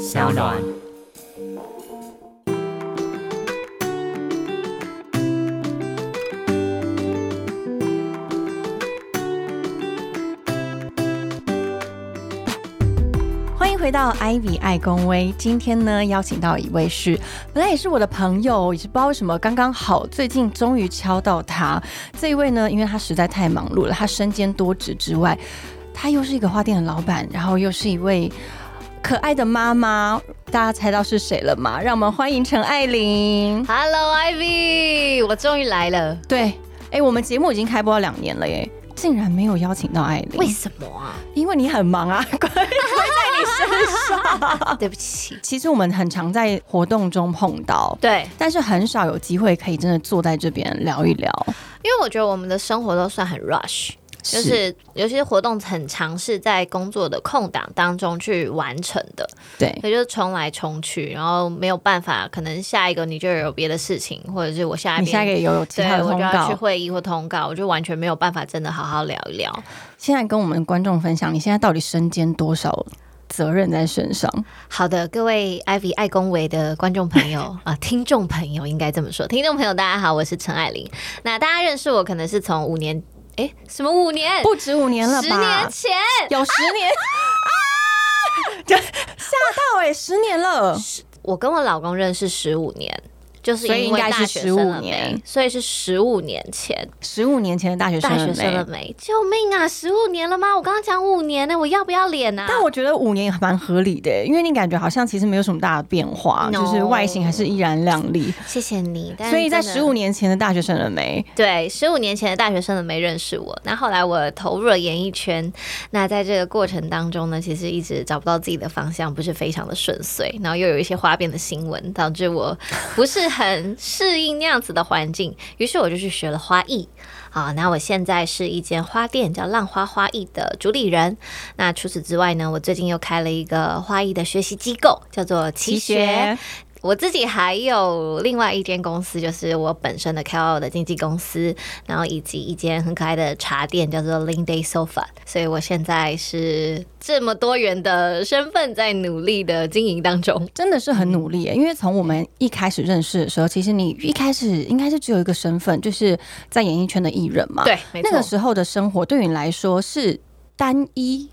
小暖。欢迎回到 Ivy 爱公威。今天呢，邀请到一位是本来也是我的朋友，也是不知道为什么刚刚好，最近终于敲到他。这一位呢，因为他实在太忙碌了，他身兼多职之外，他又是一个花店的老板，然后又是一位可爱的妈妈。大家猜到是谁了吗？让我们欢迎陈爱玲。Hello Ivy，我终于来了。对，哎，我们节目已经开播两年了耶，竟然没有邀请到爱玲，为什么啊？因为你很忙啊，关在你身上。对不起。其实我们很常在活动中碰到，对，但是很少有机会可以真的坐在这边聊一聊。因为我觉得我们的生活都算很 rush，就是有些活动很尝试在工作的空档当中去完成的，对也就是冲来冲去，然后没有办法，可能下一个你就有别的事情，或者是我下一下一个有有其他的通对我就要去，会议或通告，我就完全没有办法真的好好聊一聊。现在跟我们观众分享，你现在到底身兼多少责任在身上？好的，各位 Ivy 爱恭维的观众朋友 啊、听众朋友应该这么说。听众朋友，大家好，我是陈爱玲。那大家认识我可能是从五年，诶，什么五年？不止五年了吧？十年？前，有十年？吓到哎、十年了，我跟我老公认识十五年，就是所以应该是因为大学生了15年没，所以是十五年前。十五年前的大学生了大学生了没？救命啊！十五年了吗？我刚刚讲五年呢，我要不要脸啊？但我觉得五年也蛮合理的、因为你感觉好像其实没有什么大的变化 No 就是外形还是依然亮丽。谢谢你。但所以在十五年前的大学生了没？对，十五年前的大学生了没认识我，那后来我投入了演艺圈，那在这个过程当中呢，其实一直找不到自己的方向，不是非常的顺遂，然后又有一些花边的新闻，导致我不是很适应那样子的环境，于是我就去学了花艺。好，那我现在是一间花店，叫浪花花艺的主理人。那除此之外呢，我最近又开了一个花艺的学习机构，叫做奇学。我自己还有另外一间公司，就是我本身的 KOL 的经纪公司，然后以及一间很可爱的茶店，叫做 Lin Day Sofa。所以我现在是这么多元的身份在努力的经营当中。真的是很努力耶，因为从我们一开始认识的时候，其实你一开始应该是只有一个身份，就是在演艺圈的艺人嘛。，对，没错。那个时候的生活对你来说是单一，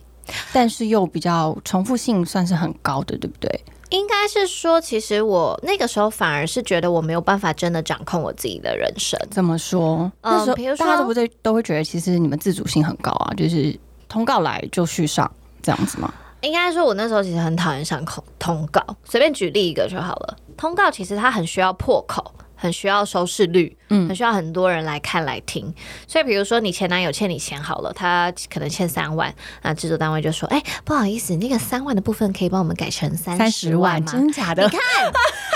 但是又比较重复性算是很高的，对不对？应该是说，其实我那个时候反而是觉得我没有办法真的掌控我自己的人生。怎么说？嗯那时候比如说大家都不对，都会觉得其实你们自主性很高啊，就是通告来就续上这样子吗？应该说，我那时候其实很讨厌上通通告。随便举例一个就好了。通告其实它很需要破口，很需要收视率，嗯很需要很多人来看来听。所以，比如说你前男友欠你钱好了，他可能欠三万，那制作单位就说：“哎、不好意思，那个三万的部分可以帮我们改成三十万吗真假？”的你？看，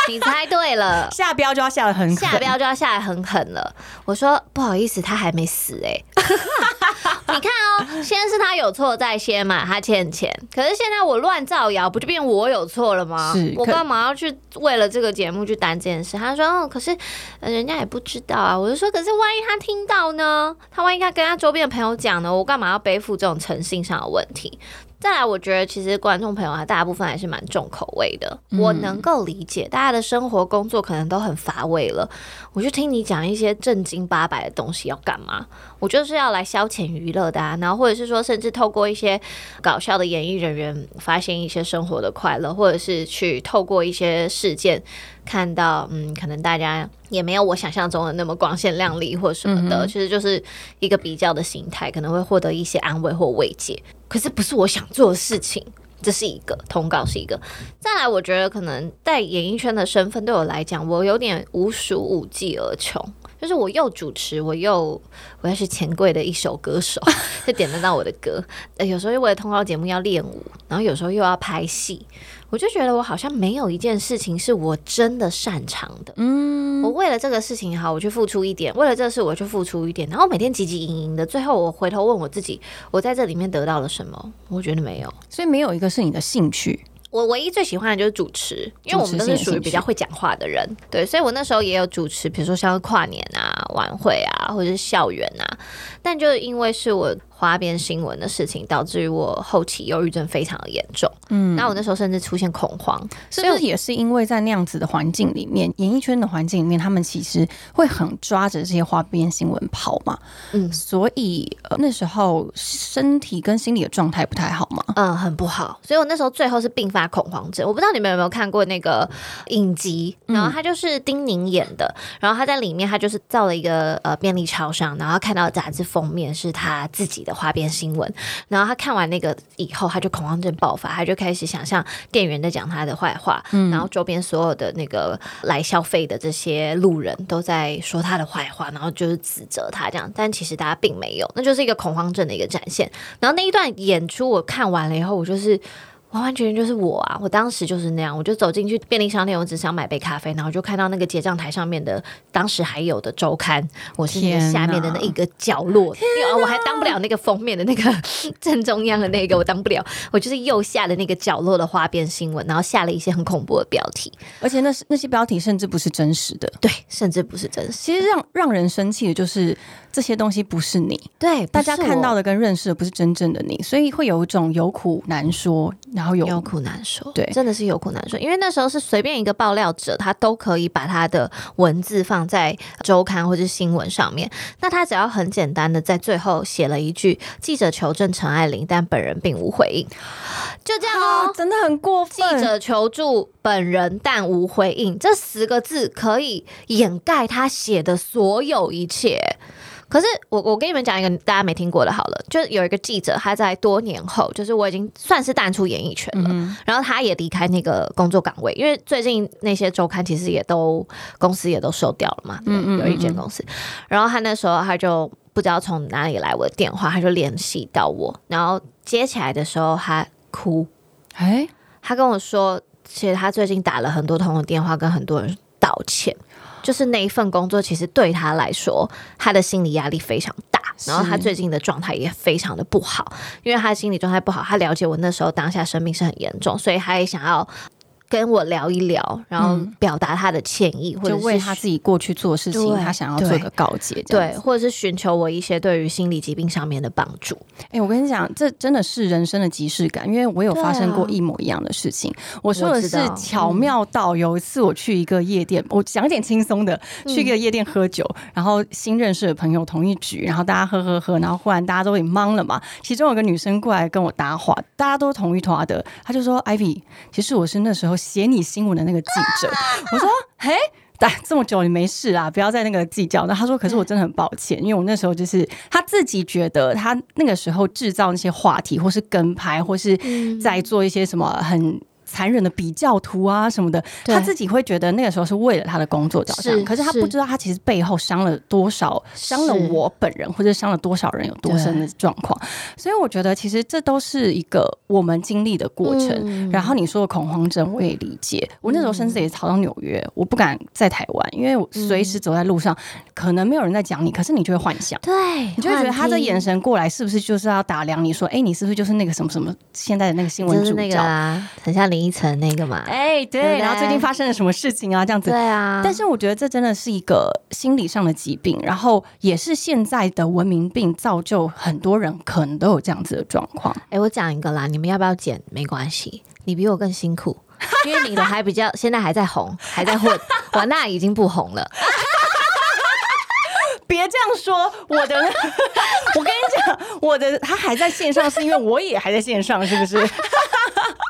你猜对了。下标就要下的很狠下标就要下来很狠了。我说不好意思，他还没死哎、你看哦，先是他有错在先嘛，他欠钱。可是现在我乱造谣，不就变我有错了吗是？我干嘛要去为了这个节目去担这件事？他说，哦，可是呃人家也不知道啊。我就说，可是万一他听到呢？他万一他跟他周边的朋友讲呢？我干嘛要背负这种诚信上的问题？再来，我觉得其实观众朋友啊，大部分还是蛮重口味的。我能够理解大家的生活工作可能都很乏味了，我就听你讲一些正经八百的东西要干嘛？我就是要来消遣娱乐的啊，然后或者是说，甚至透过一些搞笑的演艺人员发现一些生活的快乐，或者是去透过一些事件看到，嗯，可能大家也没有我想象中的那么光鲜亮丽或什么的，其实就是一个比较的心态，可能会获得一些安慰或慰藉。可是不是我想做的事情。这是一个通告，是一个。再来，我觉得可能在演艺圈的身份对我来讲，我有点无属无技而穷，就是我又主持，我又我要是钱柜的一首歌手，就点得到我的歌。呃，有时候为了通告节目要练舞，然后有时候又要拍戏，我就觉得我好像没有一件事情是我真的擅长的。嗯，我为了这个事情好，我去付出一点；为了这个事，我去付出一点。然后每天汲汲营营的，最后我回头问我自己，我在这里面得到了什么？我觉得没有。所以没有一个是你的兴趣，我唯一最喜欢的就是主持，因为我们都是属于比较会讲话的人，对，所以我那时候也有主持，比如说像跨年啊、晚会啊，或者是校园啊。但就因为是我花边新闻的事情，导致于我后期忧郁症非常的严重。嗯，那我那时候甚至出现恐慌，是不是也是因为在那样子的环境里面，演艺圈的环境里面，他们其实会很抓着这些花边新闻跑嘛？嗯，所以呃那时候身体跟心理的状态不太好嘛？嗯，很不好。所以我那时候最后是并发恐慌症。我不知道你们有没有看过那个影集，然后他就是丁宁演的，然后他在里面他就是造了一个呃便利超商，然后看到杂志封面是他自己的花边新闻，然后他看完那个以后，他就恐慌症爆发，他就开始想象店员在讲他的坏话，然后周边所有的那个来消费的这些路人都在说他的坏话，然后就是指责他这样，但其实大家并没有，那就是一个恐慌症的一个展现。然后那一段演出我看完了以后，我就是。完完全全就是我啊！我当时就是那样，我就走进去便利商店，我只想买杯咖啡，然后就看到那个结账台上面的当时还有的周刊，我是那个下面的那一个角落，因为我还当不了那个封面的那个 正中央的那个，我当不了，我就是右下的那个角落的花边新闻，然后下了一些很恐怖的标题，而且那是那些标题甚至不是真实的，对，甚至不是真实。其实让让人生气的就是这些东西不是你，对，大家看到的跟认识的不是真正的你，所以会有一种有苦难说。然后有苦难说，对，真的是有苦难说。因为那时候是随便一个爆料者，他都可以把他的文字放在周刊或者新闻上面。那他只要很简单的在最后写了一句“记者求证陈爱玲，但本人并无回应”，就这样哦，真的很过分。记者求助本人但无回应，这十个字可以掩盖他写的所有一切。可是我我跟你们讲一个大家没听过的，好了，就有一个记者，他在多年后，就是我已经算是淡出演艺圈了，然后他也离开那个工作岗位，因为最近那些周刊其实也都公司也都收掉了嘛，嗯有一间公司，然后他那时候他就不知道从哪里来我的电话，他就联系到我，然后接起来的时候他哭，哎，他跟我说，其实他最近打了很多通的电话，跟很多人道歉。就是那一份工作，其实对他来说，他的心理压力非常大，然后他最近的状态也非常的不好，因为他心理状态不好，他了解我那时候当下生病是很严重，所以他也想要。跟我聊一聊，然后表达他的歉意，或者为他自己过去做事情，他想要做个告诫，对，或者是寻求我一些对于心理疾病上面的帮助。哎，我跟你讲，这真的是人生的即视感，因为我有发生过一模一样的事情。我说的是巧妙到有一次我去一个夜店，我讲点轻松的，去一个夜店喝酒，然后新认识的朋友同一局，然后大家喝喝喝，然后忽然大家都给懵了嘛。其中有个女生过来跟我搭话，大家都同一团的，她就说：“Ivy，其实我是那时候。”写你新闻的那个记者，我说，嘿，但这么久你没事啊，不要再那个计较。那他说，可是我真的很抱歉，因为我那时候就是他自己觉得他那个时候制造那些话题，或是跟拍，或是在做一些什么很。残忍的比较图啊什么的，他自己会觉得那个时候是为了他的工作着想，可是他不知道他其实背后伤了多少，伤了我本人，或者伤了多少人，有多深的状况。所以我觉得其实这都是一个我们经历的过程。然后你说的恐慌症，我也理解。我那时候甚至也逃到纽约，我不敢在台湾，因为随时走在路上，可能没有人在讲你，可是你就会幻想，对你就会觉得他这眼神过来，是不是就是要打量你说，哎，你是不是就是那个什么什么现在的那个新闻主角啊，很像林。一层那个嘛，哎，对，然后最近发生了什么事情啊？这样子，对啊。但是我觉得这真的是一个心理上的疾病，然后也是现在的文明病，造就很多人可能都有这样子的状况。哎，我讲一个啦，你们要不要剪？没关系，你比我更辛苦，因为你的还比较现在还在红，还在混，我那已经不红了。别这样说，我的，我跟你讲，我的他还在线上，是因为我也还在线上，是不是？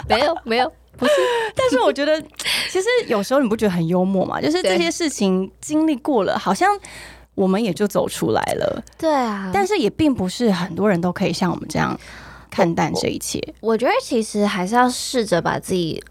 没有，没有，不是。但是我觉得，其实有时候你不觉得很幽默嘛？就是这些事情经历过了，好像我们也就走出来了。对啊，但是也并不是很多人都可以像我们这样看淡这一切。我觉得其实还是要试着把自己。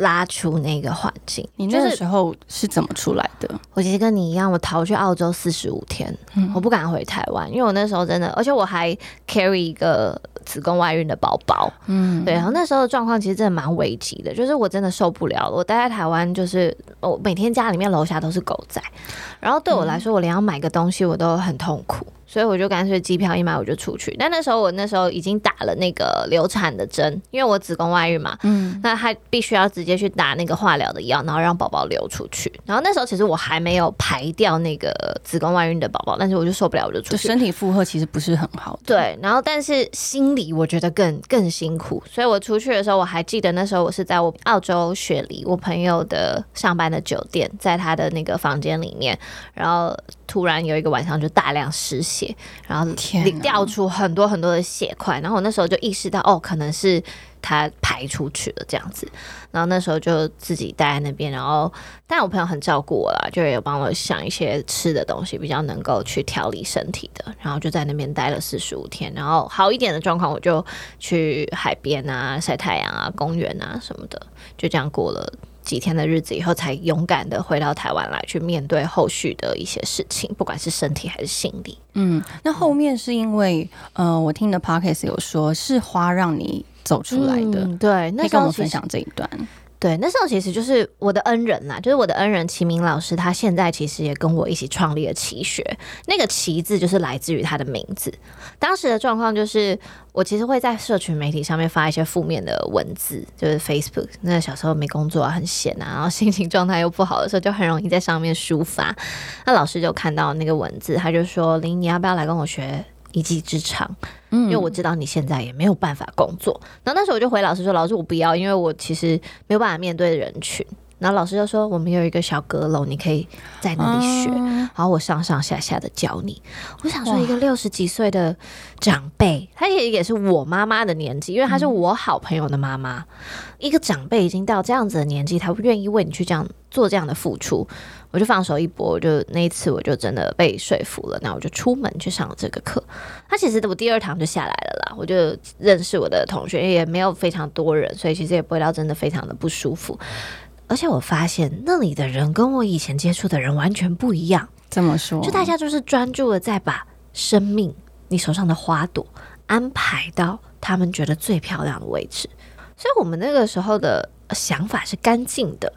拉出那个环境，你那个时候是怎么出来的？我其实跟你一样，我逃去澳洲四十五天，我不敢回台湾，因为我那时候真的，而且我还 carry 一个子宫外孕的宝宝，嗯，对，然后那时候的状况其实真的蛮危急的，就是我真的受不了了。我待在台湾，就是我每天家里面楼下都是狗仔，然后对我来说，我连要买个东西我都很痛苦。所以我就干脆机票一买我就出去。但那时候我那时候已经打了那个流产的针，因为我子宫外孕嘛，嗯，那他必须要直接去打那个化疗的药，然后让宝宝流出去。然后那时候其实我还没有排掉那个子宫外孕的宝宝，但是我就受不了，我就出去。身体负荷其实不是很好。对，然后但是心理我觉得更更辛苦，所以我出去的时候我还记得那时候我是在我澳洲雪梨我朋友的上班的酒店，在他的那个房间里面，然后。突然有一个晚上就大量失血，然后掉出很多很多的血块，然后我那时候就意识到，哦，可能是他排出去了这样子，然后那时候就自己待在那边，然后但我朋友很照顾我啦，就有帮我想一些吃的东西，比较能够去调理身体的，然后就在那边待了四十五天，然后好一点的状况，我就去海边啊晒太阳啊公园啊什么的，就这样过了。几天的日子以后，才勇敢的回到台湾来，去面对后续的一些事情，不管是身体还是心理。嗯，那后面是因为，呃，我听的 podcast 有说是花让你走出来的，对，可以跟我们分享这一段。对，那时候其实就是我的恩人啦，就是我的恩人齐明老师，他现在其实也跟我一起创立了奇学，那个奇字就是来自于他的名字。当时的状况就是，我其实会在社群媒体上面发一些负面的文字，就是 Facebook。那小时候没工作，很闲啊，然后心情状态又不好的时候，就很容易在上面抒发。那老师就看到那个文字，他就说：“林，你要不要来跟我学？”一技之长，嗯，因为我知道你现在也没有办法工作。然后那时候我就回老师说：“老师，我不要，因为我其实没有办法面对人群。”然后老师就说：“我们有一个小阁楼，你可以在那里学，然后我上上下下的教你。”我想说，一个六十几岁的长辈，他也也是我妈妈的年纪，因为他是我好朋友的妈妈。一个长辈已经到这样子的年纪，他不愿意为你去这样做这样的付出。我就放手一搏，我就那一次我就真的被说服了，那我就出门去上了这个课。他其实我第二堂就下来了啦，我就认识我的同学，也没有非常多人，所以其实也不会到真的非常的不舒服。而且我发现那里的人跟我以前接触的人完全不一样。怎么说？就大家就是专注的在把生命你手上的花朵安排到他们觉得最漂亮的位置，所以我们那个时候的想法是干净的。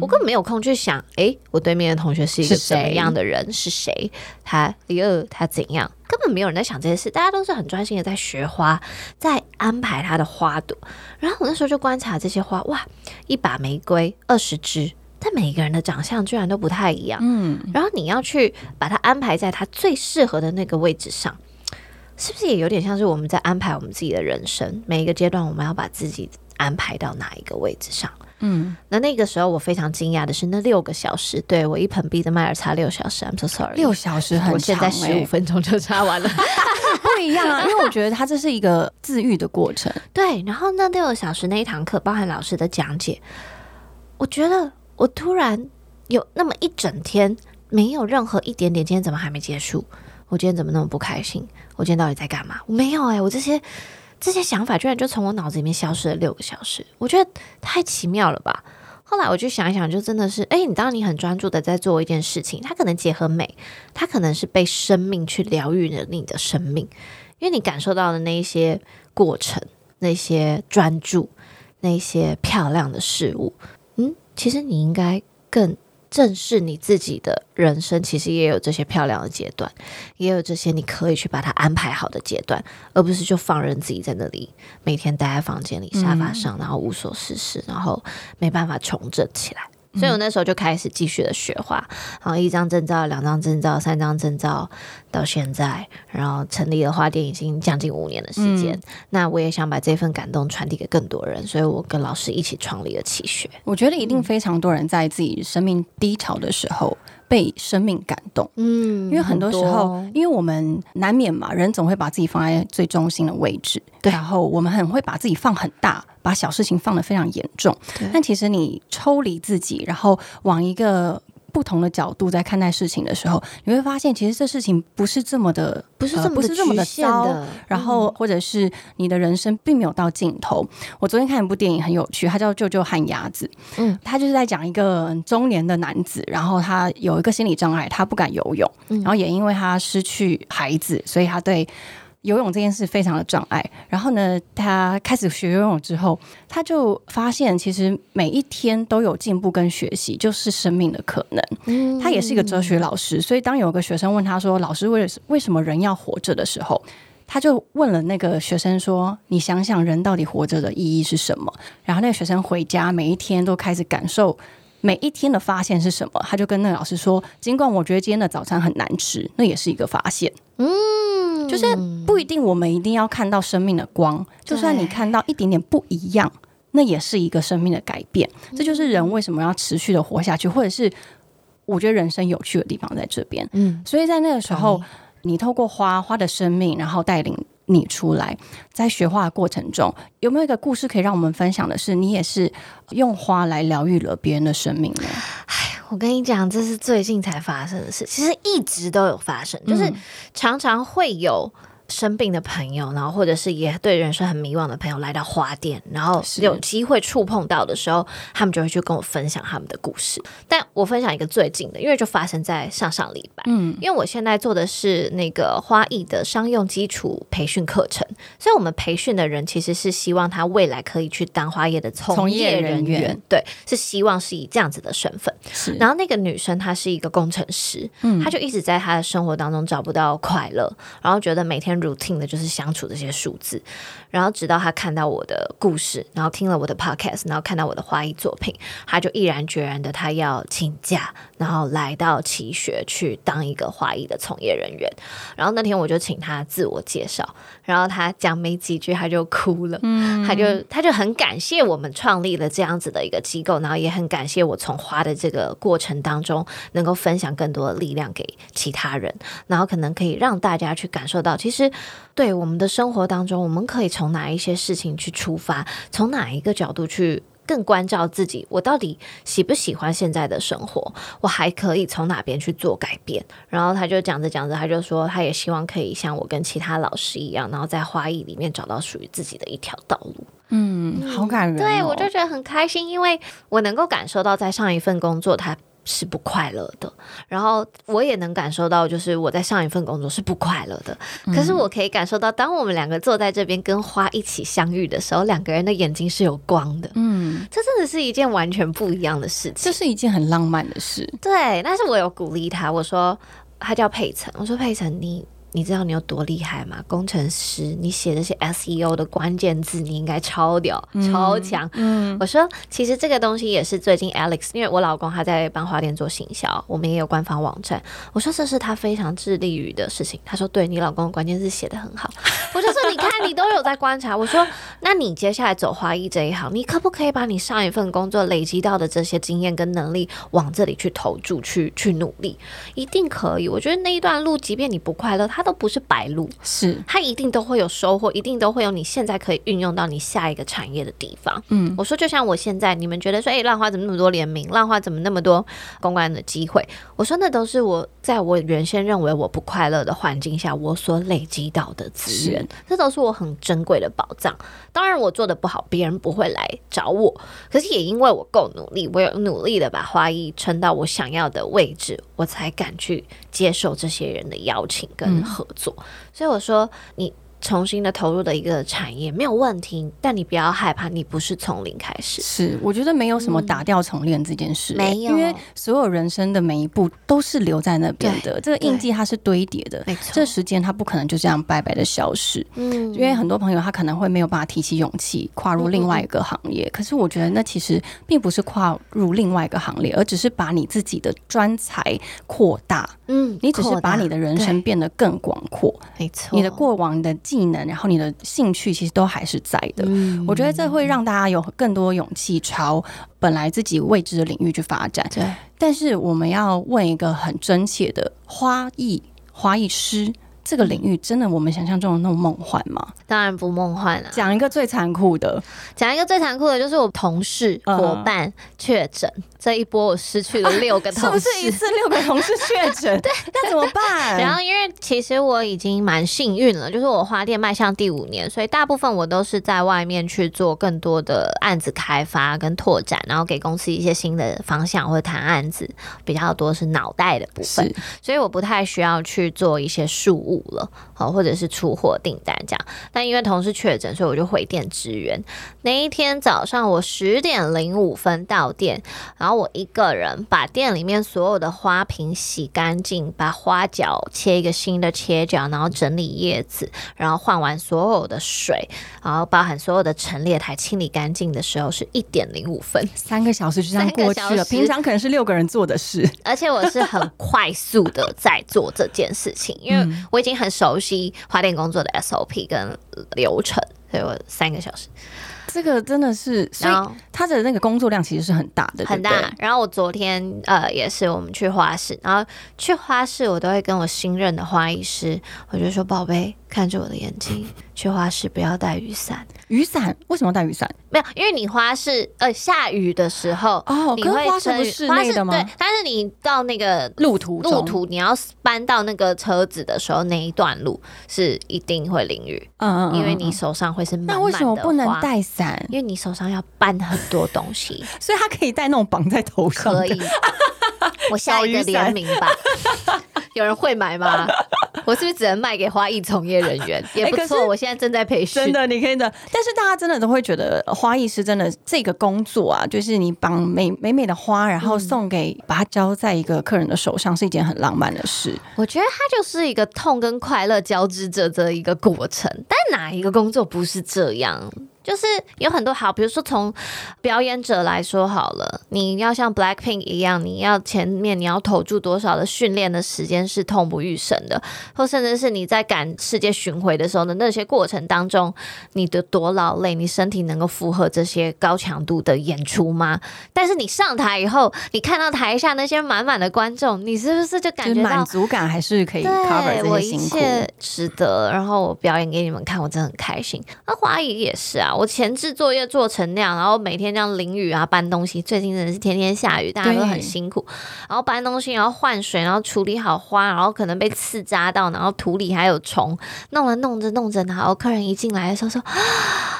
我根本没有空去想，哎，我对面的同学是一个什么样的人？是谁？他第二他怎样？根本没有人在想这些事，大家都是很专心的在学花，在安排他的花朵。然后我那时候就观察这些花，哇，一把玫瑰二十支，但每个人的长相居然都不太一样。嗯，然后你要去把它安排在它最适合的那个位置上，是不是也有点像是我们在安排我们自己的人生？每一个阶段，我们要把自己安排到哪一个位置上？嗯，那那个时候我非常惊讶的是，那六个小时，对我一盆碧的麦尔擦六小时，I'm so sorry，六小时很长，我现在十五分钟就擦完了，不一样啊，因为我觉得它这是一个自愈的过程。对，然后那六个小时那一堂课，包含老师的讲解，我觉得我突然有那么一整天没有任何一点点，今天怎么还没结束？我今天怎么那么不开心？我今天到底在干嘛？我没有哎，我这些。这些想法居然就从我脑子里面消失了六个小时，我觉得太奇妙了吧！后来我就想一想，就真的是，哎，你当你很专注的在做一件事情，它可能结合美，它可能是被生命去疗愈了你的生命，因为你感受到的那一些过程，那些专注，那些漂亮的事物，嗯，其实你应该更。正视你自己的人生，其实也有这些漂亮的阶段，也有这些你可以去把它安排好的阶段，而不是就放任自己在那里每天待在房间里沙发上，然后无所事事，然后没办法重整起来。所以我那时候就开始继续的学画，然后一张证照、两张证照、三张证照，到现在，然后成立了花店已经将近五年的时间。那我也想把这份感动传递给更多人，所以我跟老师一起创立了奇学。我觉得一定非常多人在自己生命低潮的时候。被生命感动，嗯，因为很多时候，因为我们难免嘛，人总会把自己放在最中心的位置，对，然后我们很会把自己放很大，把小事情放得非常严重，但其实你抽离自己，然后往一个。不同的角度在看待事情的时候，你会发现，其实这事情不是这么的，不是这么不是这么的糟。然后，或者是你的人生并没有到尽头。我昨天看一部电影很有趣，它叫《舅舅和鸭子》。嗯，他就是在讲一个中年的男子，然后他有一个心理障碍，他不敢游泳，然后也因为他失去孩子，所以他对。游泳这件事非常的障碍。然后呢，他开始学游泳之后，他就发现其实每一天都有进步跟学习，就是生命的可能。他也是一个哲学老师，所以当有个学生问他说：“老师，为为什么人要活着？”的时候，他就问了那个学生说：“你想想，人到底活着的意义是什么？”然后那个学生回家，每一天都开始感受。每一天的发现是什么？他就跟那个老师说：“尽管我觉得今天的早餐很难吃，那也是一个发现。嗯，就是不一定我们一定要看到生命的光，就算你看到一点点不一样，那也是一个生命的改变。这就是人为什么要持续的活下去，或者是我觉得人生有趣的地方在这边。嗯，所以在那个时候，你透过花花的生命，然后带领。”你出来，在学画的过程中，有没有一个故事可以让我们分享的是，你也是用花来疗愈了别人的生命呢？哎，我跟你讲，这是最近才发生的事，其实一直都有发生，就是常常会有。生病的朋友，然后或者是也对人生很迷惘的朋友来到花店，然后有机会触碰到的时候，他们就会去跟我分享他们的故事。但我分享一个最近的，因为就发生在上上礼拜。嗯，因为我现在做的是那个花艺的商用基础培训课程，所以我们培训的人其实是希望他未来可以去当花业的从业人员。对，是希望是以这样子的身份。是，然后那个女生她是一个工程师，嗯，她就一直在她的生活当中找不到快乐，然后觉得每天。Routine 的就是相处这些数字，然后直到他看到我的故事，然后听了我的 podcast，然后看到我的花艺作品，他就毅然决然的他要请假，然后来到奇学去当一个花艺的从业人员。然后那天我就请他自我介绍，然后他讲没几句他就哭了，嗯，他就他就很感谢我们创立了这样子的一个机构，然后也很感谢我从花的这个过程当中能够分享更多的力量给其他人，然后可能可以让大家去感受到其实。对我们的生活当中，我们可以从哪一些事情去出发？从哪一个角度去更关照自己？我到底喜不喜欢现在的生活？我还可以从哪边去做改变？然后他就讲着讲着，他就说，他也希望可以像我跟其他老师一样，然后在花艺里面找到属于自己的一条道路。嗯，好感人。对我就觉得很开心，因为我能够感受到在上一份工作，他。是不快乐的，然后我也能感受到，就是我在上一份工作是不快乐的。可是我可以感受到，当我们两个坐在这边跟花一起相遇的时候，两个人的眼睛是有光的。嗯，这真的是一件完全不一样的事情。这是一件很浪漫的事。对，但是我有鼓励他，我说他叫佩岑，我说佩岑你。你知道你有多厉害吗？工程师，你写这些 SEO 的关键字，你应该超屌、超强。嗯我说，其实这个东西也是最近 Alex，因为我老公他在帮花店做行销，我们也有官方网站。我说这是他非常致力于的事情。他说，对你老公关键字写的很好。我就说，你看你都有在观察。我说，那你接下来走花艺这一行，你可不可以把你上一份工作累积到的这些经验跟能力往这里去投注、去去努力？一定可以。我觉得那一段路，即便你不快乐，他。都不是白路，是它一定都会有收获，一定都会有你现在可以运用到你下一个产业的地方。嗯，我说就像我现在，你们觉得说，哎，浪花怎么那么多联名？浪花怎么那么多公关的机会？我说那都是我在我原先认为我不快乐的环境下，我所累积到的资源，这都是我很珍贵的宝藏。当然我做的不好，别人不会来找我，可是也因为我够努力，我有努力的把花艺撑到我想要的位置，我才敢去接受这些人的邀请跟。合作，所以我说你。重新的投入的一个产业没有问题，但你不要害怕，你不是从零开始。是，我觉得没有什么打掉重练这件事，没有，因为所有人生的每一步都是留在那边的，这个印记它是堆叠的，没错。这时间它不可能就这样白白的消失。嗯，因为很多朋友他可能会没有办法提起勇气跨入另外一个行业，可是我觉得那其实并不是跨入另外一个行列，而只是把你自己的专才扩大。嗯，你只是把你的人生变得更广阔，没错。你的过往的。技能，然后你的兴趣其实都还是在的。我觉得这会让大家有更多勇气朝本来自己未知的领域去发展。对，但是我们要问一个很真切的：花艺花艺师这个领域，真的我们想象中的那么梦幻吗？当然不梦幻了。讲一个最残酷的，讲一个最残酷的，就是我同事伙伴确诊。这一波我失去了六个同事，是不是一次六个同事确诊？对，那怎么办？然后因为其实我已经蛮幸运了，就是我花店迈向第五年，所以大部分我都是在外面去做更多的案子开发跟拓展，然后给公司一些新的方向或者谈案子，比较多是脑袋的部分，所以我不太需要去做一些数务误了，好，或者是出货订单这样。但因为同事确诊，所以我就回店支援。那一天早上我十点零五分到店，然后我一个人把店里面所有的花瓶洗干净，把花角切一个新的切角，然后整理叶子，然后换完所有的水，然后包含所有的陈列台清理干净的时候是一点零五分，三个小时就这样过去了。平常可能是六个人做的事，而且我是很快速的在做这件事情，因为我已经很熟悉花店工作的 SOP 跟流程，所以我三个小时。这个真的是，所以他的那个工作量其实是很大的，很大。然后我昨天呃也是我们去花市，然后去花市我都会跟我新任的花艺师，我就说宝贝，看着我的眼睛，去花市不要带雨伞。雨伞为什么要带雨伞？没有，因为你花市呃下雨的时候，哦，你会是花市是室内的吗对？，但是你到那个路途路，途你要搬到那个车子的时候，那一段路是一定会淋雨，嗯嗯嗯，因为你手上会是那为什么不能花？带伞？因为你手上要搬很多东西，所以他可以带那种绑在头上的，可以。我下一个联名吧，有人会买吗？我是不是只能卖给花艺从业人员？也不错，我现在正在培训。真的，你可以的。但是大家真的都会觉得花艺师真的这个工作啊，就是你绑美美美的花，然后送给、把它交在一个客人的手上，是一件很浪漫的事。我觉得它就是一个痛跟快乐交织着的一个过程，但哪一个工作不是这样？就是有很多好，比如说从表演者来说好了，你要像 Blackpink 一样，你要前面你要投注多少的训练的时间是痛不欲生的，或甚至是你在赶世界巡回的时候的那些过程当中，你的多劳累，你身体能够负荷这些高强度的演出吗？但是你上台以后，你看到台下那些满满的观众，你是不是就感觉到满足感还是可以 cover 对我一这些辛苦。切值得，然后我表演给你们看，我真的很开心。那华语也是啊，我前置作业做成那样，然后每天这样淋雨啊搬东西，最近真的是天天下雨，大家都很辛苦。然后搬东西，然后换水，然后处理好花，然后可能被刺扎到，然后土里还有虫，弄着弄着弄着，然后客人一进来的时候说：“啊，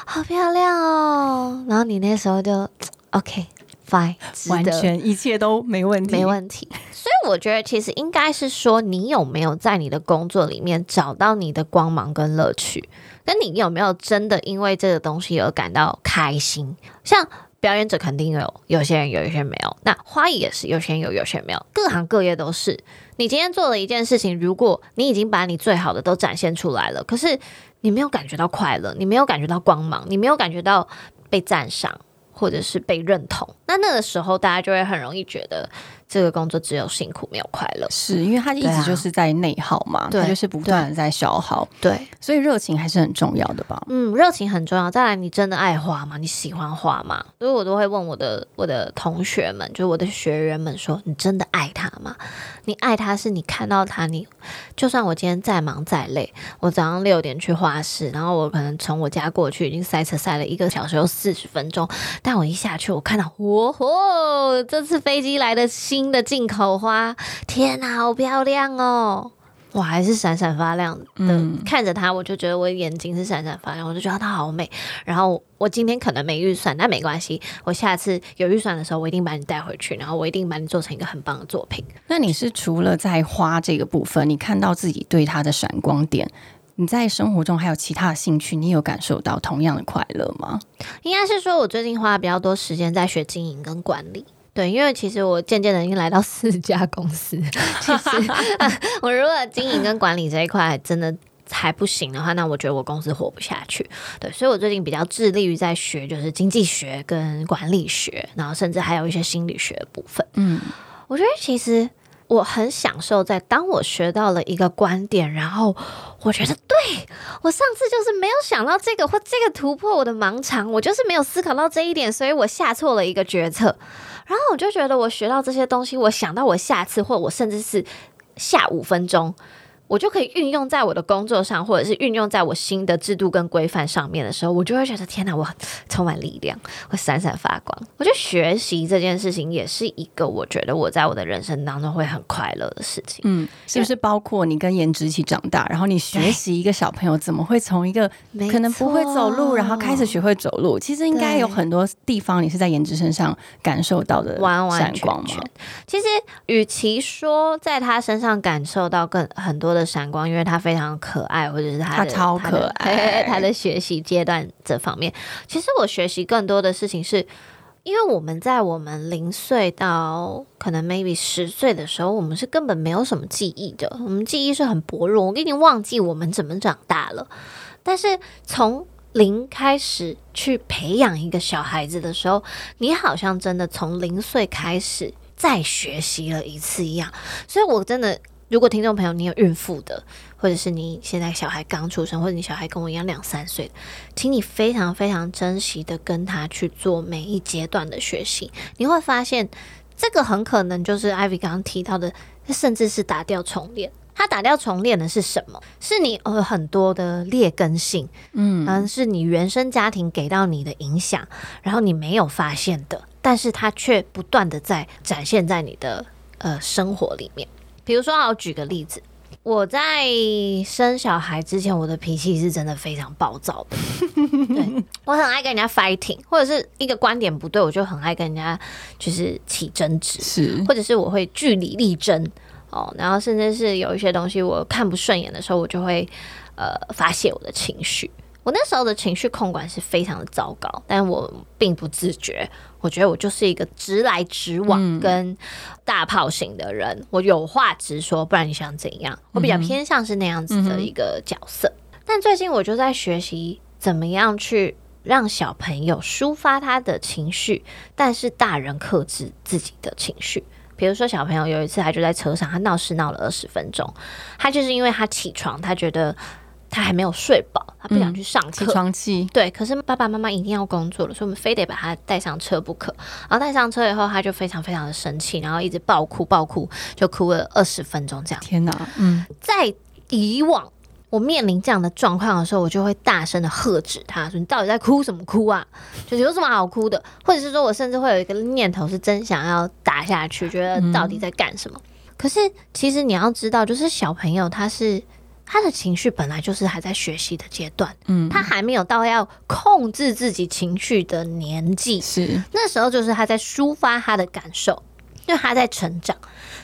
好漂亮哦。”然后你那时候就 OK fine，完全一切都没问题，没问题。所以我觉得其实应该是说，你有没有在你的工作里面找到你的光芒跟乐趣，跟你有没有真的因为这个东西而感到开心。像表演者肯定有，有些人有，有些没有。那花艺也是，有些人有，有些人没有。各行各业都是。你今天做了一件事情，如果你已经把你最好的都展现出来了，可是你没有感觉到快乐，你没有感觉到光芒，你没有感觉到被赞赏。或者是被认同，那那个时候大家就会很容易觉得这个工作只有辛苦没有快乐。是因为他一直就是在内耗嘛，对他就是不断的在消耗，对，所以热情还是很重要的吧。嗯，热情很重要。再来，你真的爱花吗？你喜欢花吗？所以我都会问我的我的同学们，就是我的学员们说：“你真的爱他吗？你爱他是你看到他，你就算我今天再忙再累，我早上六点去花市，然后我可能从我家过去已经塞车塞了一个小时又四十分钟，但我一下去，我看到，哦吼，这次飞机来的新的进口花，天哪，好漂亮哦！”哇，还是闪闪发亮的，嗯看着它，我就觉得我眼睛是闪闪发亮，我就觉得它好美。然后我今天可能没预算，但没关系，我下次有预算的时候，我一定把你带回去，然后我一定把你做成一个很棒的作品。那你是除了在花这个部分，你看到自己对它的闪光点，你在生活中还有其他的兴趣，你有感受到同样的快乐吗？应该是说我最近花了比较多时间在学经营跟管理。对，因为其实我渐渐的已经来到四家公司，其实、我如果经营跟管理这一块真的还不行的话，那我觉得我公司活不下去。对，所以我最近比较致力于在学，就是经济学跟管理学，然后甚至还有一些心理学的部分。嗯，我觉得其实我很享受在当我学到了一个观点，然后我觉得对我上次就是没有想到这个，或这个突破我的盲肠，我就是没有思考到这一点，所以我下错了一个决策。然后我就觉得我学到这些东西，我想到我下次或我甚至是下五分钟。我就可以运用在我的工作上，或者是运用在我新的制度跟规范上面的时候，我就会觉得天哪，我充满力量，会闪闪发光。我觉得学习这件事情也是一个我觉得我在我的人生当中会很快乐的事情。嗯，是不是包括你跟颜值一起长大，然后你学习一个小朋友怎么会从一个可能不会走路，然后开始学会走路？其实应该有很多地方你是在颜值身上感受到的完完全闪光嘛全。其实，与其说在他身上感受到更很多多的闪光，因为他非常可爱，或者是他他超可爱 他的学习阶段这方面。其实我学习更多的事情是。因为我们在我们零岁到可能 maybe 十岁的时候，我们是根本没有什么记忆的，我们记忆是很薄弱，我已经忘记我们怎么长大了。但是从零开始去培养一个小孩子的时候，你好像真的从零岁开始再学习了一次一样。所以我真的，如果听众朋友你有孕妇的，或者是你现在小孩刚出生，或者你小孩跟我一样两三岁，请你非常非常珍惜的跟他去做每一阶段的学习，你会发现这个很可能就是 Ivy 刚刚提到的，甚至是打掉重练。他打掉重练的是什么？是你呃很多的劣根性，嗯，嗯，是你原生家庭给到你的影响，然后你没有发现的，但是他却不断的在展现在你的呃生活里面。比如说，我举个例子，我在生小孩之前，我的脾气是真的非常暴躁的，对我很爱跟人家 fighting，或者是一个观点不对，我就很爱跟人家就是起争执，是，或者是我会据理力争。哦，然后甚至是有一些东西我看不顺眼的时候，我就会呃发泄我的情绪。我那时候的情绪控管是非常的糟糕，但我并不自觉。我觉得我就是一个直来直往跟大炮型的人，我有话直说，不然你想怎样？我比较偏向是那样子的一个角色。但最近我就在学习怎么样去让小朋友抒发他的情绪，但是大人克制自己的情绪。比如说，小朋友有一次，他就在车上，他闹事闹了二十分钟。他就是因为他起床，他觉得他还没有睡饱，他不想去上课。起床气。对，可是爸爸妈妈一定要工作了，所以我们非得把他带上车不可。然后带上车以后，他就非常非常的生气，然后一直暴哭暴哭，就哭了二十分钟这样。天哪！嗯，在以往。我面临这样的状况的时候，我就会大声的喝止他，说：“你到底在哭什么哭啊？就是有什么好哭的？或者是说我甚至会有一个念头，是真想要打下去，觉得到底在干什么？可是其实你要知道，就是小朋友他是他的情绪本来就是还在学习的阶段，嗯，他还没有到要控制自己情绪的年纪，是那时候就是他在抒发他的感受，因为他在成长。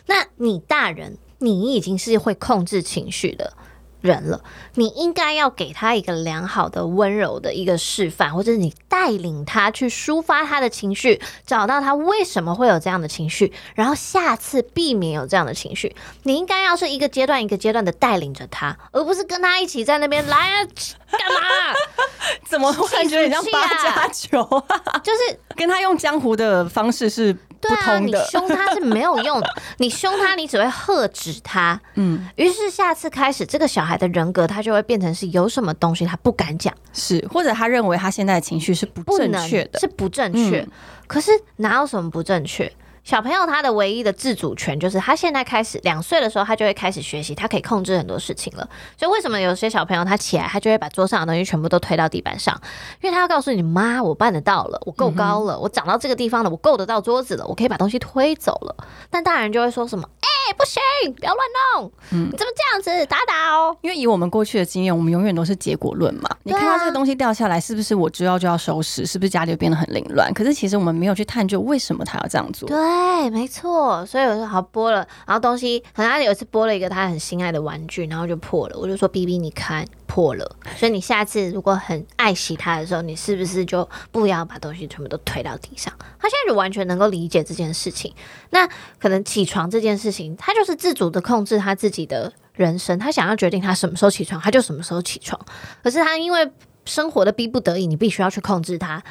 那你大人，你已经是会控制情绪的。人了，你应该要给他一个良好的、温柔的一个示范，或者是你带领他去抒发他的情绪，找到他为什么会有这样的情绪，然后下次避免有这样的情绪。你应该要是一个阶段一个阶段的带领着他，而不是跟他一起在那边来啊，干嘛？怎么感觉得你像八加九啊？就是 跟他用江湖的方式是。对啊，你凶他是没有用的，你凶他，你只会喝止他。嗯，于是下次开始，这个小孩的人格他就会变成是有什么东西他不敢讲，是或者他认为他现在的情绪是不正确的，是不正确。可是哪有什么不正确？小朋友他的唯一的自主权就是他现在开始两岁的时候，他就会开始学习，他可以控制很多事情了。所以为什么有些小朋友他起来，他就会把桌上的东西全部都推到地板上？因为他要告诉你妈，我办得到了，我够高了，我长到这个地方了，我够得到桌子了，我可以把东西推走了。但大人就会说什么？不行，不要乱弄！你怎么这样子打打哦？因为以我们过去的经验，我们永远都是结果论嘛。你看到这个东西掉下来，是不是我知道就要收拾？是不是家里变得很凌乱？可是其实我们没有去探究为什么他要这样做。对，没错。所以我说好剥了，然后东西可能他有一次剥了一个他很心爱的玩具，然后就破了。我就说：“B B，你看。”破了，所以你下次如果很爱惜它的时候，你是不是就不要把东西全部都推到地上？他现在就完全能够理解这件事情。那可能起床这件事情，他就是自主的控制他自己的人生，他想要决定他什么时候起床，他就什么时候起床。可是他因为生活的逼不得已，你必须要去控制他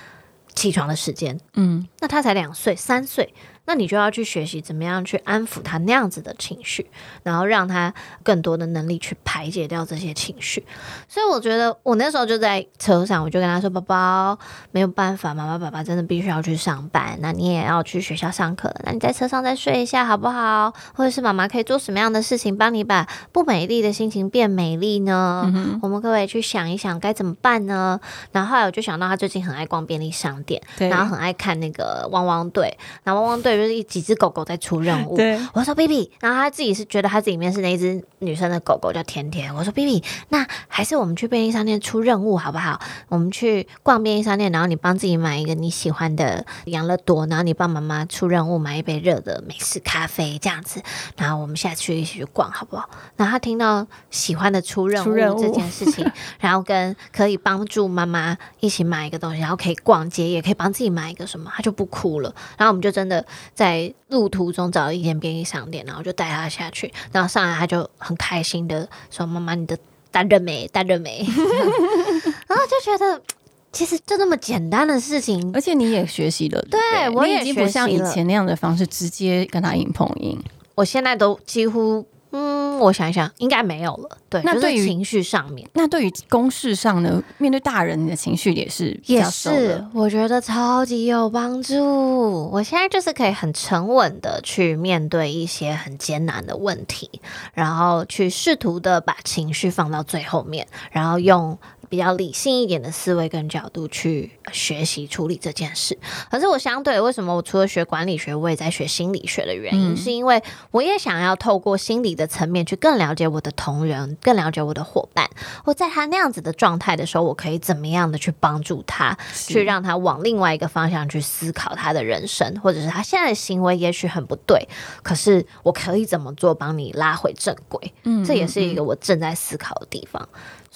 起床的时间。嗯，那他才两岁、三岁。那你就要去学习怎么样去安抚他那样子的情绪，然后让他更多的能力去排解掉这些情绪。所以我觉得我那时候就在车上，我就跟他说：“宝宝，没有办法，妈妈、爸爸真的必须要去上班，那你也要去学校上课了。那你在车上再睡一下好不好？或者是妈妈可以做什么样的事情帮你把不美丽的心情变美丽呢？我们可不可以去想一想该怎么办呢？然后后来我就想到他最近很爱逛便利商店，然后很爱看那个汪汪队，然后汪汪队。就是一几只狗狗在出任务。对，我说 B B，然后他自己是觉得他自己里面是那一只女生的狗狗叫甜甜。我说 B B，那还是我们去便利商店出任务好不好？我们去逛便利商店，然后你帮自己买一个你喜欢的养乐多，然后你帮妈妈出任务买一杯热的美式咖啡这样子，然后我们下次一起去逛好不好？然后他听到喜欢的出任务这件事情，然后跟可以帮助妈妈一起买一个东西，然后可以逛街，也可以帮自己买一个什么，他就不哭了。然后我们就真的在路途中找了一间便利商店，然后就带他下去，然后上来他就很开心的说：“妈妈，你的单认没？单认没？” 然后就觉得。其实就那么简单的事情，而且你也学习了，对我也你已经不像以前那样的方式直接跟他硬碰硬。我现在都几乎，嗯，我想一想，应该没有了。对，那对于情绪上面。那对于公事上呢，面对大人，你的情绪也是也是，我觉得超级有帮助。我现在就是可以很沉稳的去面对一些很艰难的问题，然后去试图的把情绪放到最后面，然后用比较理性一点的思维跟角度去学习处理这件事。可是我相对为什么我除了学管理学，我也在学心理学的原因，嗯是因为我也想要透过心理的层面去更了解我的同仁，更了解我的伙伴。我在他那样子的状态的时候，我可以怎么样的去帮助他，去让他往另外一个方向去思考他的人生，或者是他现在的行为也许很不对，可是我可以怎么做帮你拉回正轨？嗯这也是一个我正在思考的地方。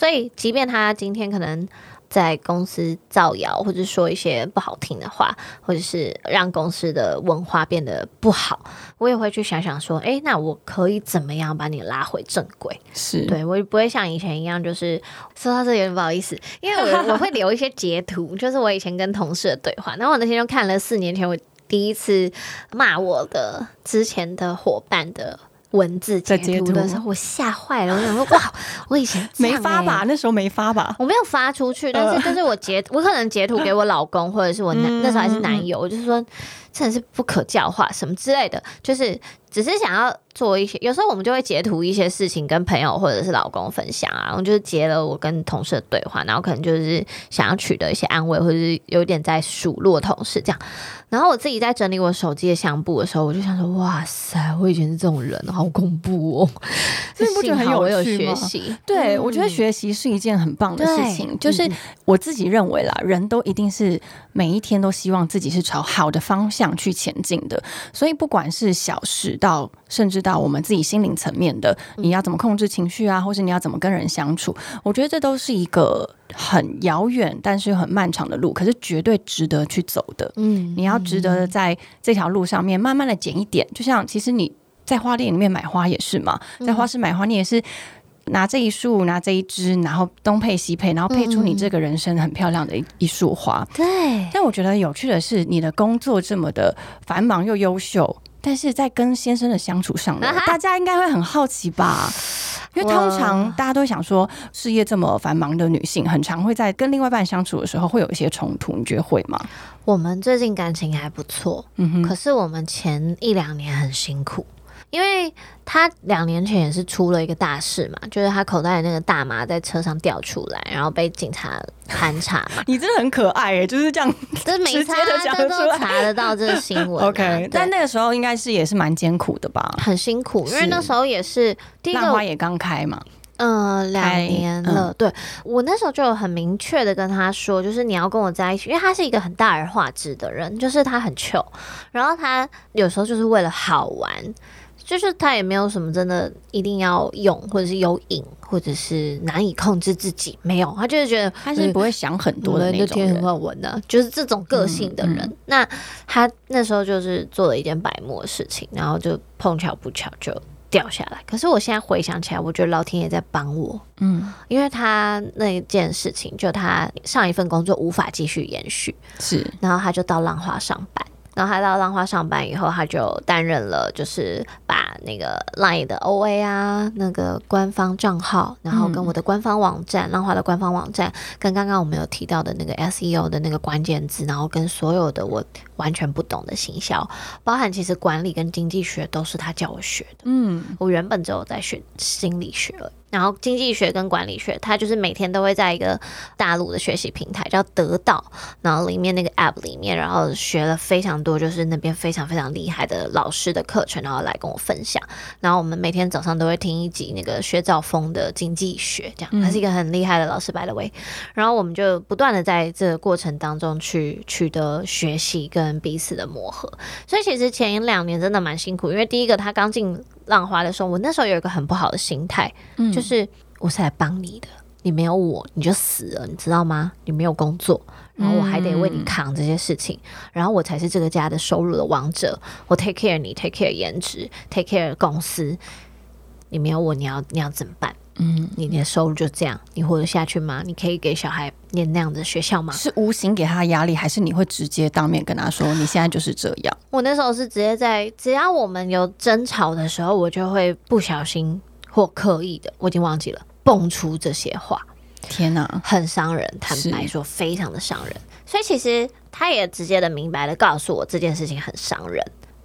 所以，即便他今天可能在公司造谣，或者说一些不好听的话，或者是让公司的文化变得不好，我也会去想想说，诶，那我可以怎么样把你拉回正轨？是对我也不会像以前一样，就是说到这有点不好意思，因为我我会留一些截图，就是我以前跟同事的对话。然后我那天就看了四年前我第一次骂我的之前的伙伴的文字截图图的时候，我吓坏了。我想说，哇，我以前这没发吧？那时候没发吧？我没有发出去，但是就是我截，我可能截图给我老公，或者是我男、嗯那时候还是男友，我就是说真的是不可教化什么之类的，就是只是想要做一些，有时候我们就会截图一些事情跟朋友或者是老公分享啊，然后就是截了我跟同事的对话，然后可能就是想要取得一些安慰，或者是有点在数落同事这样。然后我自己在整理我手机的相簿的时候，我就想说，哇塞，我以前是这种人，好恐怖哦！所以你不觉得很有趣吗学习？对，嗯我觉得学习是一件很棒的事情。就是嗯我自己认为啦，人都一定是每一天都希望自己是朝好的方向去前进的。所以不管是小事到甚至到我们自己心灵层面的，嗯你要怎么控制情绪啊，或是你要怎么跟人相处，我觉得这都是一个很遥远但是又很漫长的路，可是绝对值得去走的。嗯你要值得地在这条路上面慢慢的减一点，就像其实你在花店里面买花也是嘛，在花市买花你也是。拿这一束，拿这一支，然后东配西配，然后配出你这个人生很漂亮的一一束花。对。但我觉得有趣的是，你的工作这么的繁忙又优秀，但是在跟先生的相处上呢啊，大家应该会很好奇吧？因为通常大家都想说，事业这么繁忙的女性，很常会在跟另外一半相处的时候会有一些冲突，你觉得会吗？我们最近感情还不错，嗯哼，可是我们前一两年很辛苦，因为他两年前也是出了一个大事嘛，就是他口袋的那个大麻在车上掉出来，然后被警察盘查嘛，你真的很可爱诶，就是这样。这没直接差，地讲这都查得到这个新闻 啊、OK，但那个时候应该是也是蛮艰苦的吧？很辛苦，因为那时候也是第一个花也刚开嘛，嗯，两年了。对我那时候就有很明确的跟他说，就是你要跟我在一起，因为他是一个很大而化之的人，就是他很糗，然后他有时候就是为了好玩。就是他也没有什么真的一定要用，或者是有瘾，或者是难以控制自己，没有，他就是觉得他是不会想很多的那种天很人。好闻的、就是这种个性的人。嗯那他那时候就是做了一件白目的事情，然后就碰巧不巧就掉下来。可是我现在回想起来，我觉得老天爷在帮我，嗯，因为他那件事情，就他上一份工作无法继续延续，是然后他就到浪花上班。然后他到浪花上班以后，他就担任了，就是把那个 Line 的 OA 啊，那个官方账号，然后跟我的官方网站、浪花的官方网站，跟刚刚我们有提到的那个 SEO 的那个关键字，然后跟所有的我完全不懂的行销，包含其实管理跟经济学都是他教我学的。嗯，我原本只有在学心理学了，然后经济学跟管理学，他就是每天都会在一个大陆的学习平台叫得到，然后里面那个 app 里面，然后学了非常多，就是那边非常非常厉害的老师的课程，然后来跟我分享。然后我们每天早上都会听一集那个薛兆丰的经济学，这样他是一个很厉害的老师，by the way。然后我们就不断的在这个过程当中去取得学习跟彼此的磨合。所以其实前两年真的蛮辛苦，因为第一个他刚进浪花的时候，我那时候有一个很不好的心态，就是我是来帮你的，你没有我你就死了，你知道吗？你没有工作，然后我还得为你扛这些事情，然后我才是这个家的收入的王者，我 take care 你，take care 颜值，take care 公司，你没有我，你要你要怎么办？嗯，你的收入就这样，你活得下去吗？你可以给小孩念那样的学校吗？是无形给他压力，还是你会直接当面跟他说你现在就是这样？我那时候是直接在，只要我们有争吵的时候，我就会不小心或刻意的，我已经忘记了，蹦出这些话，天哪、很伤人。坦白说，非常的伤人。所以其实他也直接的明白的告诉我这件事情很伤人。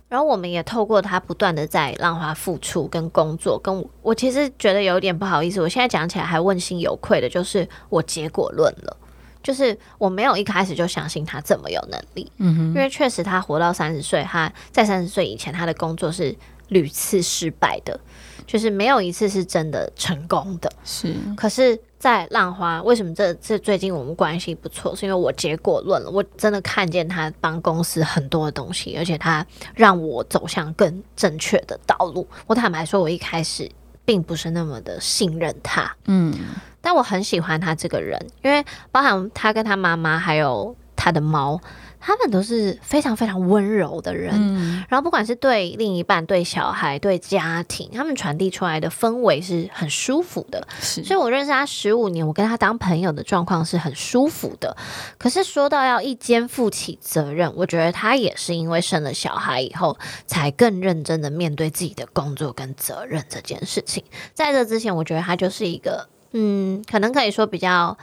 然后我们也透过他不断的在浪花付出跟工作，跟我我其实觉得有点不好意思，我现在讲起来还问心有愧的，就是我结果论了。就是我没有一开始就相信他这么有能力，嗯哼，因为确实他活到三十岁，他在三十岁以前，他的工作是屡次失败的，就是没有一次是真的成功的。是可是，在浪花，为什么这这最近我们关系不错？是因为我结果论了，我真的看见他帮公司很多的东西，而且他让我走向更正确的道路。我坦白说，我一开始并不是那么的信任他，嗯但我很喜欢他这个人，因为包含他跟他妈妈还有他的猫，他们都是非常非常温柔的人。嗯然后不管是对另一半、对小孩、对家庭，他们传递出来的氛围是很舒服的。所以我认识他十五年，我跟他当朋友的状况是很舒服的。可是说到要一肩负起责任，我觉得他也是因为生了小孩以后，才更认真的面对自己的工作跟责任这件事情。在这之前，我觉得他就是一个，嗯，可能可以说比较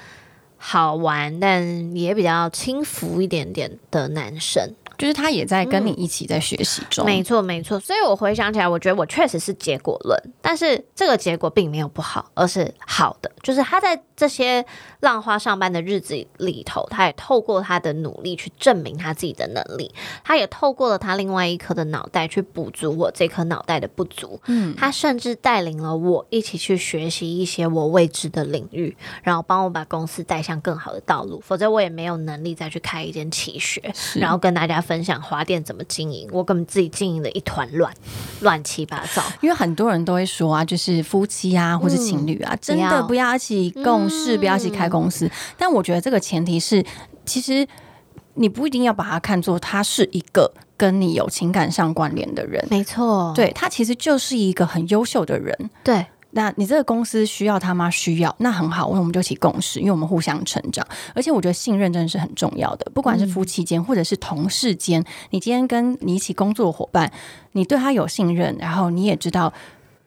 好玩，但也比较轻浮一点点的男生。就是他也在跟你一起在学习中，没错，没错。所以我回想起来，我觉得我确实是结果论，但是这个结果并没有不好，而是好的。就是他在这些浪花上班的日子里头，他也透过他的努力去证明他自己的能力，他也透过了他另外一颗的脑袋去补足我这颗脑袋的不足。嗯，他甚至带领了我一起去学习一些我未知的领域，然后帮我把公司带向更好的道路。否则我也没有能力再去开一间企学，然后跟大家分享花店怎么经营。我根本自己经营的一团乱，乱七八糟。因为很多人都会说啊，就是夫妻啊，或是情侣啊，真的不要一起共事，嗯不要一起开公司。但我觉得这个前提是，其实你不一定要把它看作他是一个跟你有情感上关联的人，没错，对他其实就是一个很优秀的人。对那你这个公司需要他吗？需要，那很好，那我们就一起共事，因为我们互相成长。而且我觉得信任真的是很重要的，不管是夫妻间或者是同事间，你今天跟你一起工作的伙伴，你对他有信任，然后你也知道，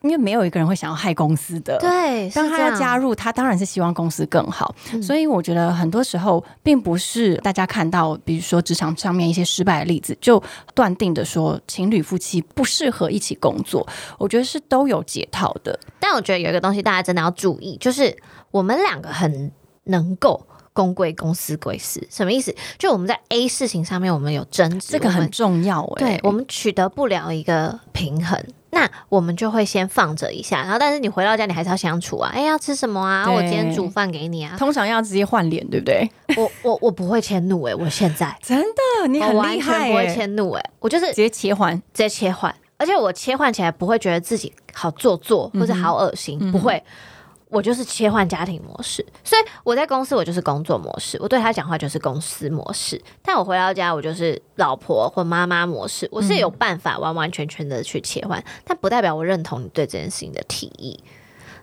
因为没有一个人会想要害公司的。对，当他要加入，他当然是希望公司更好，嗯所以我觉得很多时候并不是大家看到，比如说职场上面一些失败的例子，就断定的说情侣夫妻不适合一起工作。我觉得是都有解套的，但我觉得有一个东西大家真的要注意，就是我们两个很能够。公归公，私归私，什么意思？就我们在 A 事情上面，我们有争执，这个很重要哎、对，我们取得不了一个平衡，那我们就会先放着一下，然后但是你回到家，你还是要相处啊。哎，要吃什么啊？对我今天煮饭给你啊。通常要直接换脸，对不对？我我我不会迁怒诶、我现在真的，你很厉害、全不会欸，迁怒诶、我就是直接切换。直接切换，而且我切换起来不会觉得自己好做作或者好恶心，不会。我就是切换家庭模式，所以我在公司我就是工作模式，我对他讲话就是公司模式，但我回到家我就是老婆或妈妈模式，我是有办法完完全全的去切换，但不代表我认同你对这件事情的提议。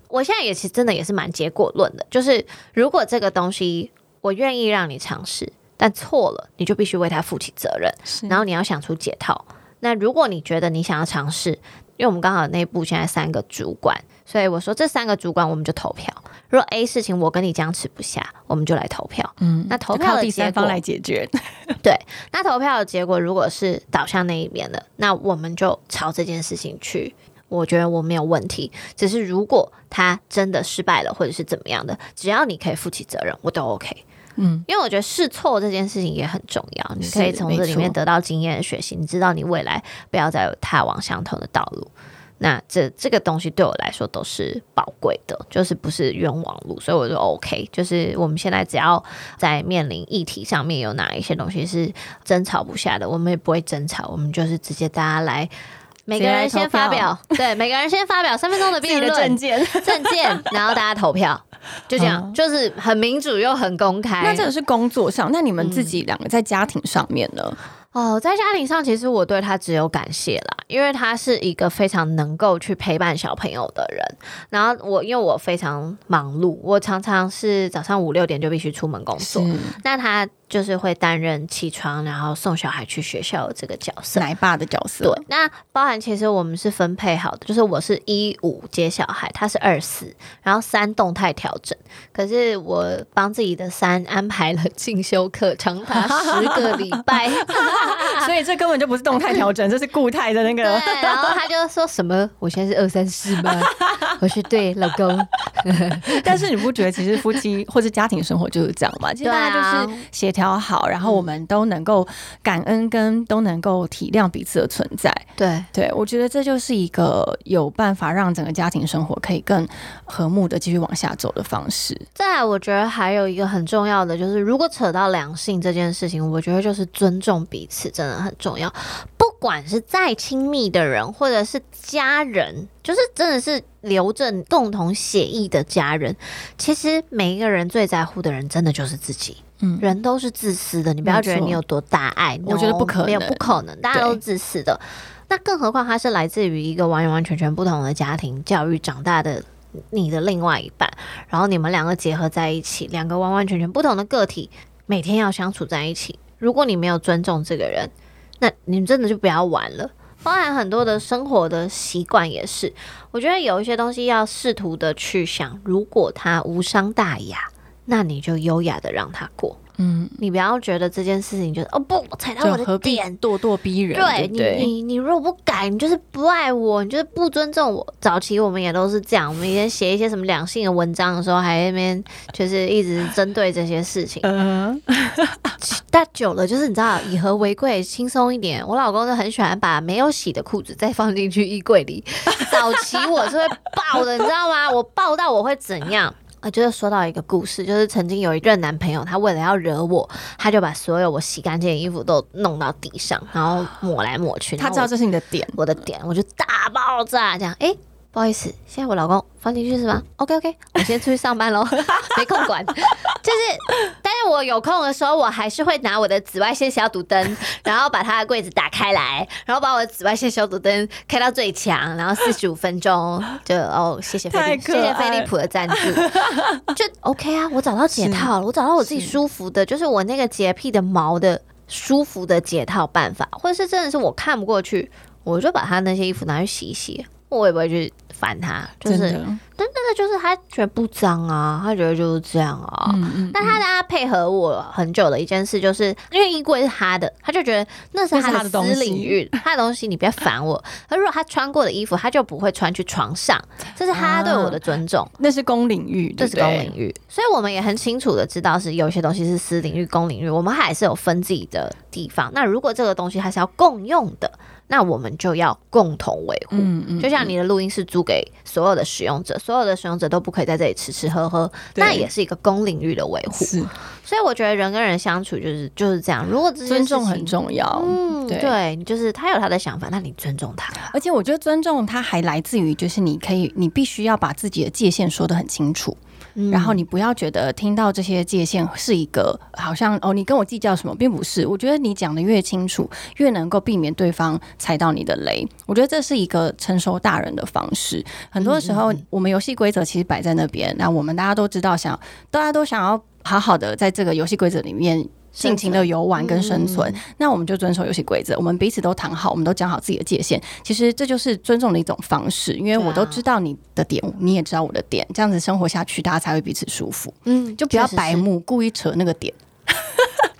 我现在也其实真的也是蛮结果论的，就是如果这个东西我愿意让你尝试，但错了，你就必须为他负起责任。然后你要想出解套。那如果你觉得你想要尝试，因为我们刚好内部现在三个主管，所以我说这三个主管我们就投票。如果 A 事情我跟你僵持不下，我们就来投票。嗯，那投票靠的结果第三方来解决。对，那投票的结果如果是导向那一边的，那我们就朝这件事情去。我觉得我没有问题，只是如果他真的失败了，或者是怎么样的，只要你可以负起责任，我都 OK。嗯，因为我觉得试错这件事情也很重要，你可以从这里面得到经验的学习，你知道你未来不要再踏往相同的道路。那这这个东西对我来说都是宝贵的，就是不是冤枉路，所以我就 OK。就是我们现在只要在面临议题上面有哪一些东西是争吵不下的，我们也不会争吵，我们就是直接大家来。每个人先发表，对，每个人先发表三分钟的辩论证件。证件，然后大家投票，就这样，嗯就是很民主又很公开。那这个是工作上，那你们自己两个在家庭上面呢？哦，在家庭上，其实我对他只有感谢啦，因为他是一个非常能够去陪伴小朋友的人。然后我因为我非常忙碌，我常常是早上五六点就必须出门工作，那他就是会担任起床，然后送小孩去学校的这个角色。奶爸的角色。对，那包含其实我们是分配好的，就是我是一五接小孩，他是二四，然后三动态调整。可是我帮自己的三安排了进修课，长达十个礼拜。所以这根本就不是动态调整，这是固态的那个。对，然后他就说什么：“我现在是二三四吗？” 我说：“对，老公。但是你不觉得其实夫妻或是家庭生活就是这样吗？其实大家啊就是协调好，然后我们都能够感恩跟都能够体谅彼此的存在。”对，对，我觉得这就是一个有办法让整个家庭生活可以更和睦的继续往下走的方式。再来，我觉得还有一个很重要的，就是如果扯到两性这件事情，我觉得就是尊重彼此真的很重要。不管是再亲密的人，或者是家人，就是真的是留着共同协议的家人，其实每一个人最在乎的人，真的就是自己。嗯，人都是自私的，你不要觉得你有多大爱，我觉得不可能没有不可能，大家都是自私的。那更何况他是来自于一个完完全全不同的家庭教育长大的你的另外一半，然后你们两个结合在一起，两个完完全全不同的个体，每天要相处在一起。如果你没有尊重这个人，那你们真的就不要玩了。包含很多的生活的习惯也是，我觉得有一些东西要试图的去想，如果他无伤大雅，那你就优雅的让他过。嗯，你不要觉得这件事情就是哦不，踩到我的点。咄咄逼人？对你？你你如果不改，你就是不爱我，你就是不尊重我。早期我们也都是这样，我们以前写一些什么两性的文章的时候，还那边就是一直针对这些事情。嗯，但久了，就是你知道，以和为贵，轻松一点。我老公就很喜欢把没有洗的裤子再放进去衣柜里。早期我是会爆的，你知道吗？我爆到我会怎样？啊，就是说到一个故事，就是曾经有一任男朋友，他为了要惹我，他就把所有我洗干净的衣服都弄到地上，然后抹来抹去。他知道这是你的点，我我的点，我就大爆炸这样。诶，不好意思，现在我老公放进去是吗？OK OK，我先出去上班喽，没空管。就是，但是我有空的时候，我还是会拿我的紫外线消毒灯，然后把他的柜子打开来，然后把我的紫外线消毒灯开到最强，然后四十五分钟就哦，谢谢飞利，谢谢飞利浦的赞助，就 OK 啊，我找到解套了，我找到我自己舒服的，就是我那个洁癖的毛的舒服的解套办法，或者是真的是我看不过去，我就把他那些衣服拿去洗一洗，我也不会去烦他，就是但那个就是他觉得不脏啊，他觉得就是这样啊。嗯嗯，但他大家配合我很久的一件事，就是因为衣柜是他的，他就觉得那是他的私领域，他的东西你不要烦我。他如果他穿过的衣服，他就不会穿去床上，这是他对我的尊重。那是公领域，这是公领域，所以我们也很清楚的知道是有些东西是私领域、公领域，我们还是有分自己的地方。那如果这个东西它是要共用的，那我们就要共同维护。嗯嗯，就像你的录音室租给所有的使用者，所有的使用者都不可以在这里吃吃喝喝，那也是一个公领域的维护。是所以我觉得人跟人相处就是就是这样。如果尊重很，重要，嗯，对就是他有他的想法，那你尊重他。而且我觉得尊重它还来自于，就是你可以，你必须要把自己的界限说得很清楚，嗯然后你不要觉得听到这些界限是一个好像哦，你跟我计较什么，并不是。我觉得你讲的越清楚，越能够避免对方踩到你的雷。我觉得这是一个成熟大人的方式。很多时候，我们游戏规则其实摆在那边，那我们大家都知道想，大家都想要好好的在这个游戏规则里面。尽情的游玩跟生存。那我们就遵守游戏规则，我们彼此都谈好，我们都讲好自己的界限。其实这就是尊重的一种方式，因为我都知道你的点，你也知道我的点，这样子生活下去，大家才会彼此舒服。嗯，就不要白目，故意扯那个点。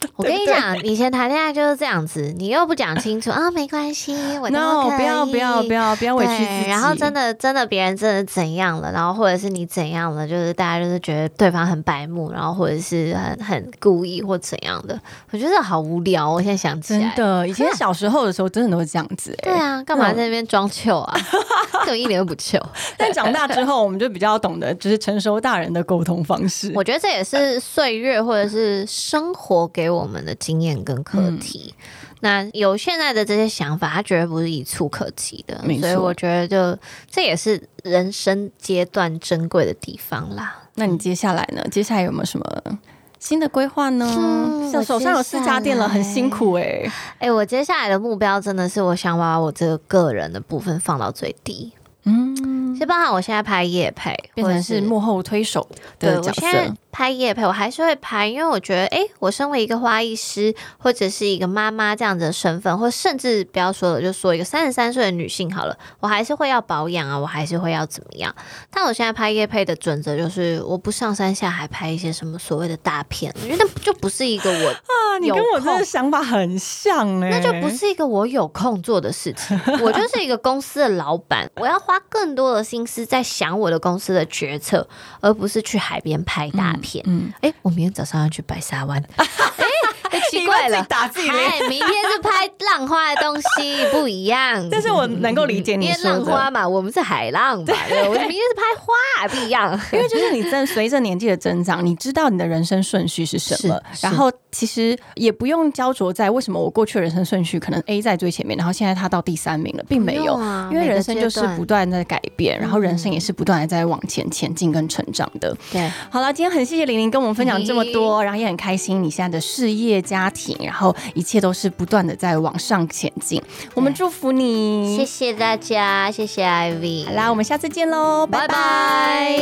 我跟你讲，以前谈恋爱就是这样子，你又不讲清楚啊，没关系，我 no 不要不要不要不要委屈自己。然后真的真的别人真的怎样了，然后或者是你怎样了，就是大家就是觉得对方很白目，然后或者是很很故意或怎样的，我觉得好无聊。我现在想起来，真的，以前小时候的时候真的都是这样子。对啊，干嘛在那边装糗啊？就一点都不糗。但长大之后，我们就比较懂得就是成熟大人的沟通方式。我觉得这也是岁月或者是生活给我们的经验。跟课题，那有现在的这些想法，他绝对不是一触可及的，所以我觉得就这也是人生阶段珍贵的地方啦。那你接下来呢？接下来有没有什么新的规划呢？像手上有四家店了，很辛苦哎。哎，我接下来的目标真的是，我想把我这个个人的部分放到最低。嗯，就包含我现在拍夜配，变成是幕后推手的角色。拍夜配我还是会拍，因为我觉得，哎，我身为一个花艺师或者是一个妈妈这样子的身份，或甚至不要说了，就说一个三十三岁的女性好了，我还是会要保养啊，我还是会要怎么样？但我现在拍夜配的准则就是，我不上山下海拍一些什么所谓的大片，我觉得就不是一个我 啊，你跟我这个想法很像哎，那就不是一个我有空做的事情。我就是一个公司的老板，我要花更多的心思在想我的公司的决策，而不是去海边拍大片。嗯，哎，我明天早上要去白沙湾。太 奇怪了，打自己哎，明天是拍浪花的东西，不一样。但是我能够理解你说浪花嘛，我们是海浪吧？对，我明天是拍花，不一样。因为就是你在随着年纪的增长，你知道你的人生顺序是什么，然后其实也不用焦灼在为什么我过去的人生顺序可能 A 在最前面，然后现在他到第三名了，并没有。因为人生就是不断在改变，然后人生也是不断的在往前前进跟成长的。对，好了，今天很谢谢玲玲跟我们分享这么多，然后也很开心你现在的事业。家庭，然后一切都是不断的在往上前进。我们祝福你，谢谢大家，谢谢 Ivy。好啦，我们下次见喽，拜拜。